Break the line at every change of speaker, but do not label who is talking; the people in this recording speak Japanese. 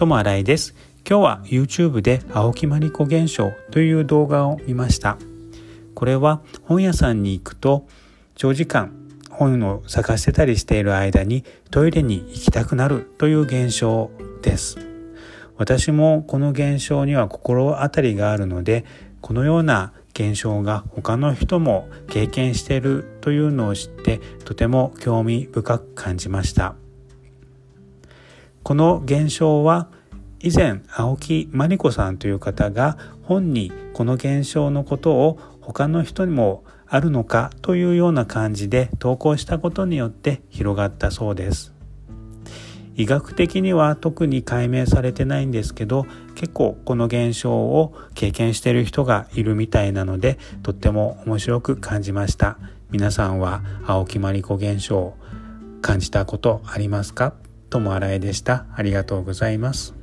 ともあらいです。今日は YouTube で青木まりこ現象という動画を見ました。これは本屋さんに行くと長時間本を探してたりしている間にトイレに行きたくなるという現象です。私もこの現象には心当たりがあるのでこのような現象が他の人も経験しているというのを知ってとても興味深く感じました。この現象は以前青木真理子さんという方が本にこの現象のことを他の人にもあるのかというような感じで投稿したことによって広がったそうです。医学的には特に解明されてないんですけど結構この現象を経験している人がいるみたいなのでとっても面白く感じました。皆さんは青木まりこ現象感じたことありますか？ともあらえでした。ありがとうございます。